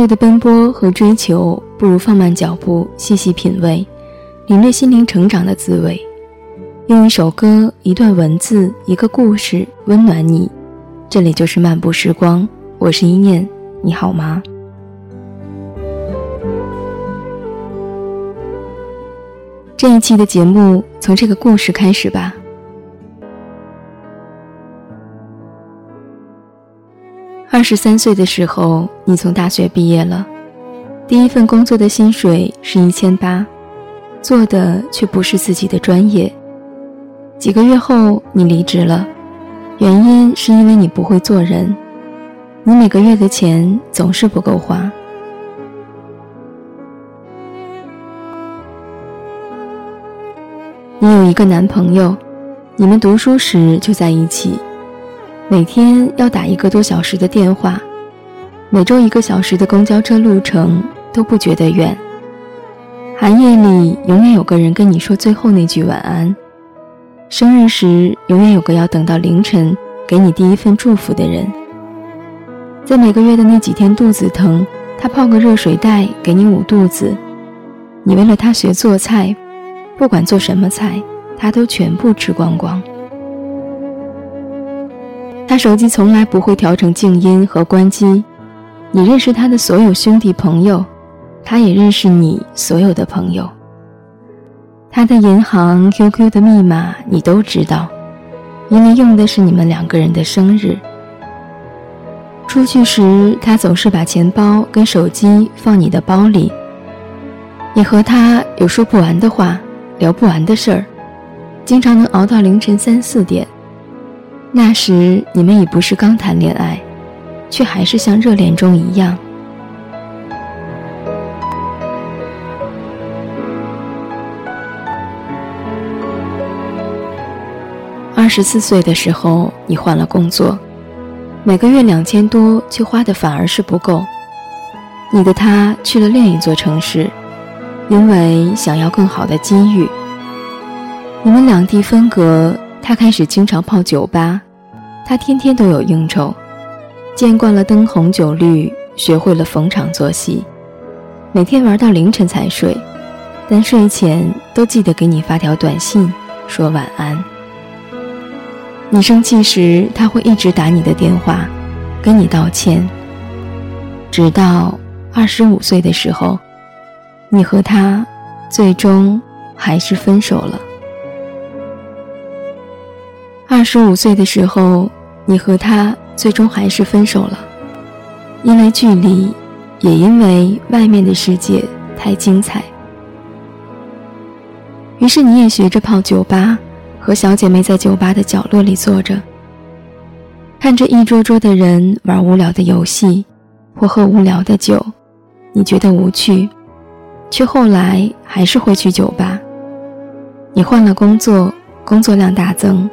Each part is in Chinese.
忙碌的奔波和追求，不如放慢脚步，细细品味，领略心灵成长的滋味。用一首歌、一段文字、一个故事温暖你。这里就是漫步时光，我是一念，你好吗？这一期的节目从这个故事开始吧。二十三岁的时候，你从大学毕业了，第一份工作的薪水是一千八，做的却不是自己的专业。几个月后，你离职了，原因是因为你不会做人，你每个月的钱总是不够花。你有一个男朋友，你们读书时就在一起。每天要打一个多小时的电话，每周一个小时的公交车路程都不觉得远。寒夜里永远有个人跟你说最后那句晚安，生日时永远有个要等到凌晨给你第一份祝福的人。在每个月的那几天肚子疼，他泡个热水袋给你捂肚子。你为了他学做菜，不管做什么菜，他都全部吃光光。他手机从来不会调成静音和关机，你认识他的所有兄弟朋友，他也认识你所有的朋友。他的银行 QQ 的密码你都知道，因为用的是你们两个人的生日。出去时，他总是把钱包跟手机放你的包里。你和他有说不完的话，聊不完的事儿，经常能熬到凌晨三四点。那时你们已不是刚谈恋爱，却还是像热恋中一样。二十四岁的时候，你换了工作，每个月两千多，却花的反而是不够。你的他去了另一座城市，因为想要更好的机遇。你们两地分隔。他开始经常泡酒吧，他天天都有应酬，见惯了灯红酒绿，学会了逢场作戏，每天玩到凌晨才睡，但睡前都记得给你发条短信说晚安。你生气时，他会一直打你的电话，跟你道歉。直到二十五岁的时候，你和他最终还是分手了。二十五岁的时候，你和他最终还是分手了，因为距离，也因为外面的世界太精彩。于是你也学着泡酒吧，和小姐妹在酒吧的角落里坐着，看着一桌桌的人玩无聊的游戏，或喝无聊的酒，你觉得无趣，却后来还是会去酒吧。你换了工作，工作量大增。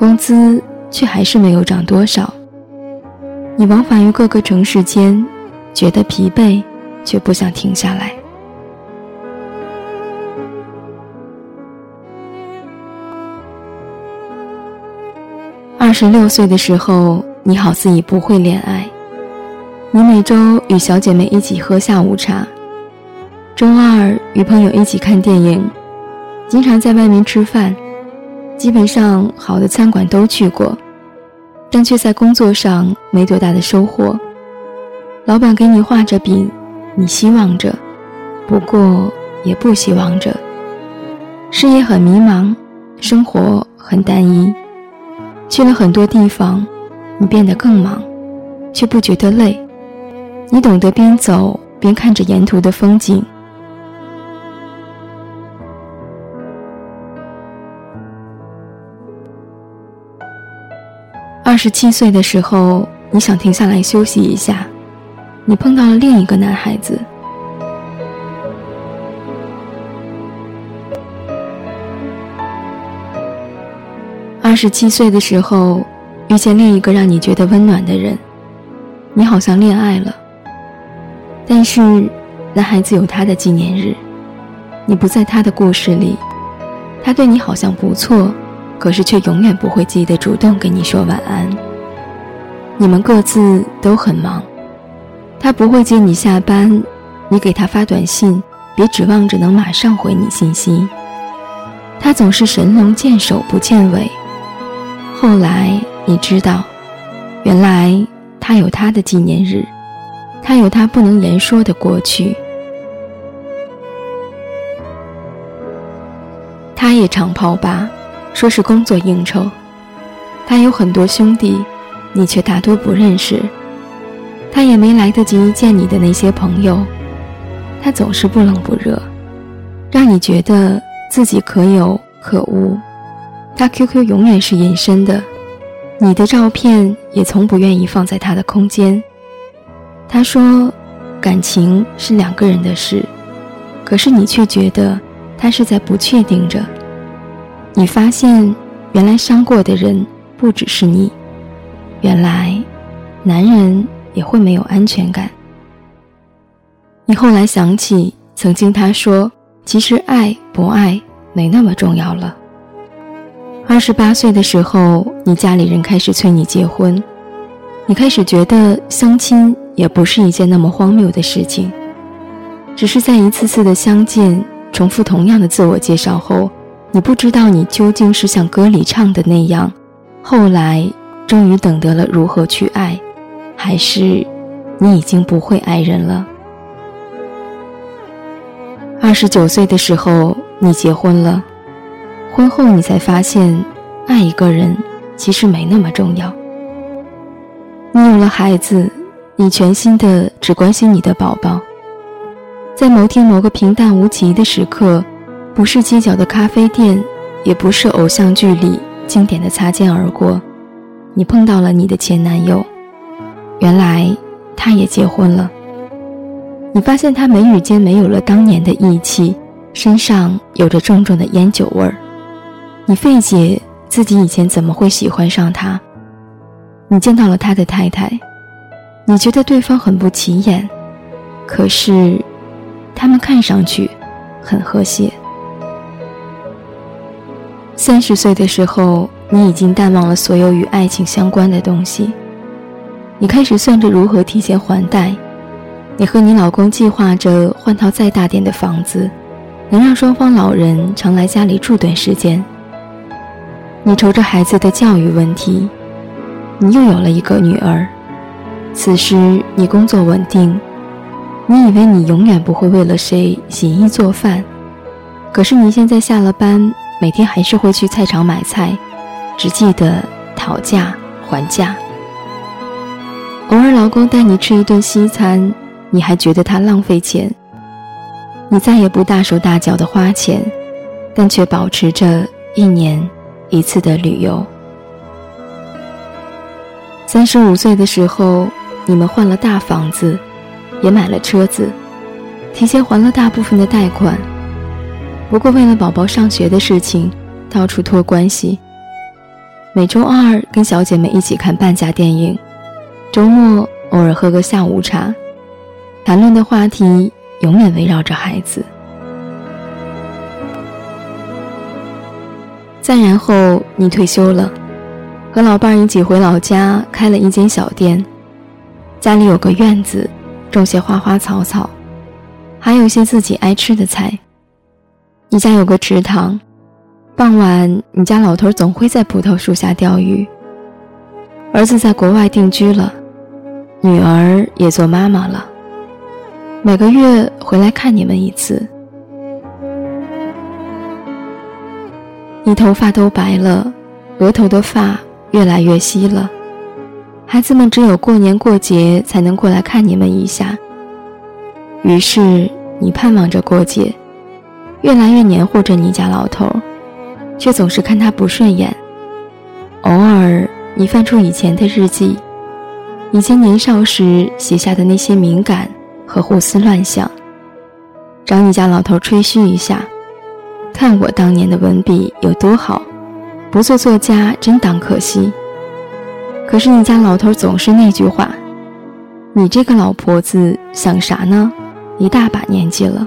工资却还是没有涨多少。你往返于各个城市间，觉得疲惫，却不想停下来。二十六岁的时候，你好似已不会恋爱。你每周与小姐妹一起喝下午茶，周二与朋友一起看电影，经常在外面吃饭。基本上好的餐馆都去过，但却在工作上没多大的收获。老板给你画着饼，你希望着，不过也不希望着。事业很迷茫，生活很单一。去了很多地方，你变得更忙，却不觉得累。你懂得边走边看着沿途的风景。十七岁的时候，你想停下来休息一下，你碰到了另一个男孩子。二十七岁的时候，遇见另一个让你觉得温暖的人，你好像恋爱了。但是，男孩子有他的纪念日，你不在他的故事里，他对你好像不错。可是却永远不会记得主动跟你说晚安。你们各自都很忙，他不会接你下班，你给他发短信，别指望着能马上回你信息。他总是神龙见首不见尾。后来你知道，原来他有他的纪念日，他有他不能言说的过去。他也常泡吧，说是工作应酬。他有很多兄弟，你却大多不认识。他也没来得及见你的那些朋友，他总是不冷不热，让你觉得自己可有可无。他 QQ 永远是隐身的，你的照片也从不愿意放在他的空间。他说，感情是两个人的事，可是你却觉得他是在不确定着。你发现，原来伤过的人不只是你，原来，男人。也会没有安全感。你后来想起，曾经他说：“其实爱不爱没那么重要了。”二十八岁的时候，你家里人开始催你结婚，你开始觉得相亲也不是一件那么荒谬的事情。只是在一次次的相见、重复同样的自我介绍后，你不知道你究竟是像歌里唱的那样，后来终于懂得了如何去爱。还是，你已经不会爱人了。二十九岁的时候，你结婚了，婚后你才发现，爱一个人其实没那么重要。你有了孩子，你全心的只关心你的宝宝。在某天某个平淡无奇的时刻，不是街角的咖啡店，也不是偶像剧里经典的擦肩而过，你碰到了你的前男友。原来他也结婚了。你发现他眉宇间没有了当年的义气，身上有着重重的烟酒味儿。你费解自己以前怎么会喜欢上他。你见到了他的太太，你觉得对方很不起眼，可是他们看上去很和谐。三十岁的时候，你已经淡忘了所有与爱情相关的东西。你开始算着如何提前还贷，你和你老公计划着换套再大点的房子，能让双方老人常来家里住段时间。你愁着孩子的教育问题，你又有了一个女儿。此时你工作稳定，你以为你永远不会为了谁洗衣做饭，可是你现在下了班，每天还是会去菜场买菜，只记得讨价还价。偶尔，老公带你吃一顿西餐，你还觉得他浪费钱。你再也不大手大脚的花钱，但却保持着一年一次的旅游。三十五岁的时候，你们换了大房子，也买了车子，提前还了大部分的贷款。不过，为了宝宝上学的事情，到处托关系。每周二跟小姐妹一起看半价电影。周末偶尔喝个下午茶，谈论的话题永远围绕着孩子。再然后，你退休了，和老伴一起回老家开了一间小店，家里有个院子，种些花花草草，还有些自己爱吃的菜。你家有个池塘，傍晚你家老头总会在葡萄树下钓鱼。儿子在国外定居了。女儿也做妈妈了，每个月回来看你们一次。你头发都白了，额头的发越来越稀了。孩子们只有过年过节才能过来看你们一下。于是你盼望着过节，越来越黏糊着你家老头，却总是看他不顺眼。偶尔你翻出以前的日记。以前年少时写下的那些敏感和胡思乱想，找你家老头吹嘘一下，看我当年的文笔有多好，不做作家真当可惜。可是你家老头总是那句话：“你这个老婆子想啥呢？一大把年纪了。”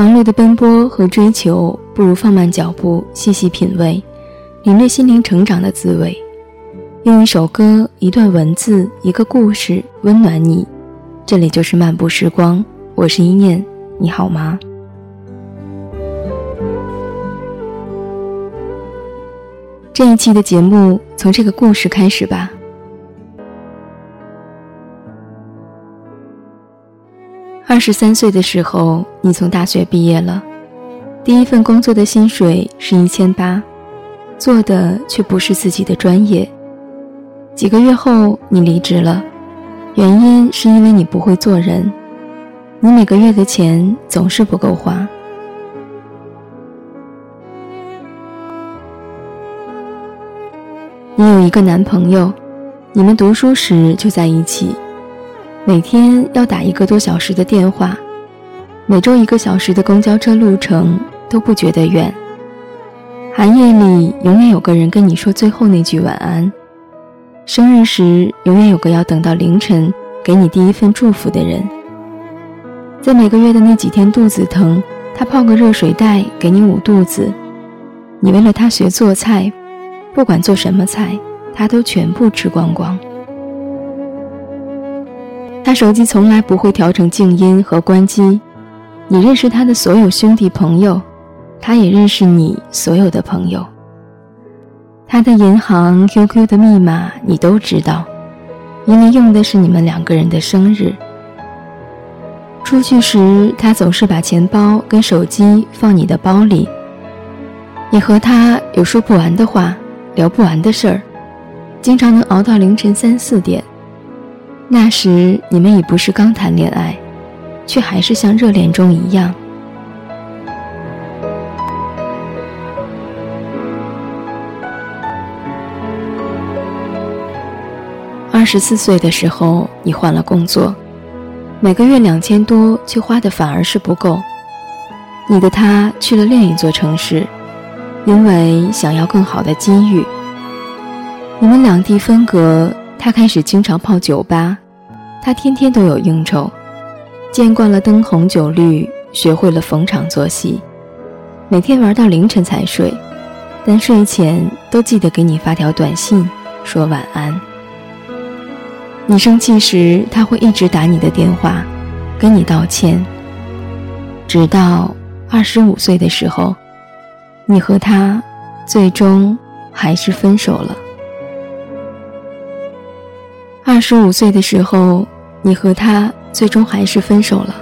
忙碌的奔波和追求，不如放慢脚步，细细品味，领略心灵成长的滋味。用一首歌、一段文字、一个故事温暖你。这里就是漫步时光，我是一念，你好吗？这一期的节目从这个故事开始吧。二十三岁的时候，你从大学毕业了，第一份工作的薪水是一千八，做的却不是自己的专业。几个月后，你离职了，原因是因为你不会做人，你每个月的钱总是不够花。你有一个男朋友，你们读书时就在一起。每天要打一个多小时的电话，每周一个小时的公交车路程都不觉得远。寒夜里永远有个人跟你说最后那句晚安，生日时永远有个要等到凌晨给你第一份祝福的人。在每个月的那几天肚子疼，他泡个热水袋给你捂肚子，你为了他学做菜，不管做什么菜，他都全部吃光光。他手机从来不会调成静音和关机，你认识他的所有兄弟朋友，他也认识你所有的朋友。他的银行、QQ 的密码你都知道，因为用的是你们两个人的生日。出去时，他总是把钱包跟手机放你的包里。你和他有说不完的话，聊不完的事儿，经常能熬到凌晨三四点。那时你们已不是刚谈恋爱，却还是像热恋中一样。二十四岁的时候，你换了工作，每个月两千多，却花的反而是不够。你的他去了另一座城市，因为想要更好的机遇。你们两地分隔。他开始经常泡酒吧，他天天都有应酬，见惯了灯红酒绿，学会了逢场作戏，每天玩到凌晨才睡，但睡前都记得给你发条短信说晚安。你生气时，他会一直打你的电话，跟你道歉。直到二十五岁的时候，你和他最终还是分手了。二十五岁的时候，你和他最终还是分手了，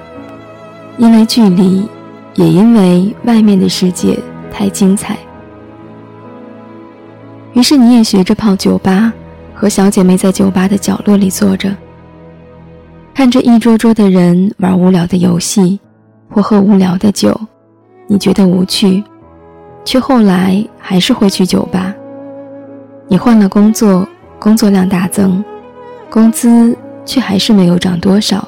因为距离，也因为外面的世界太精彩。于是你也学着泡酒吧，和小姐妹在酒吧的角落里坐着，看着一桌桌的人玩无聊的游戏，或喝无聊的酒，你觉得无趣，却后来还是会去酒吧。你换了工作，工作量大增，工资却还是没有涨多少。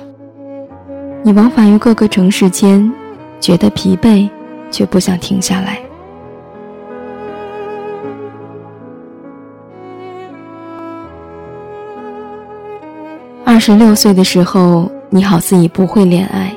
你往返于各个城市间，觉得疲惫，却不想停下来。二十六岁的时候，你好似已不会恋爱，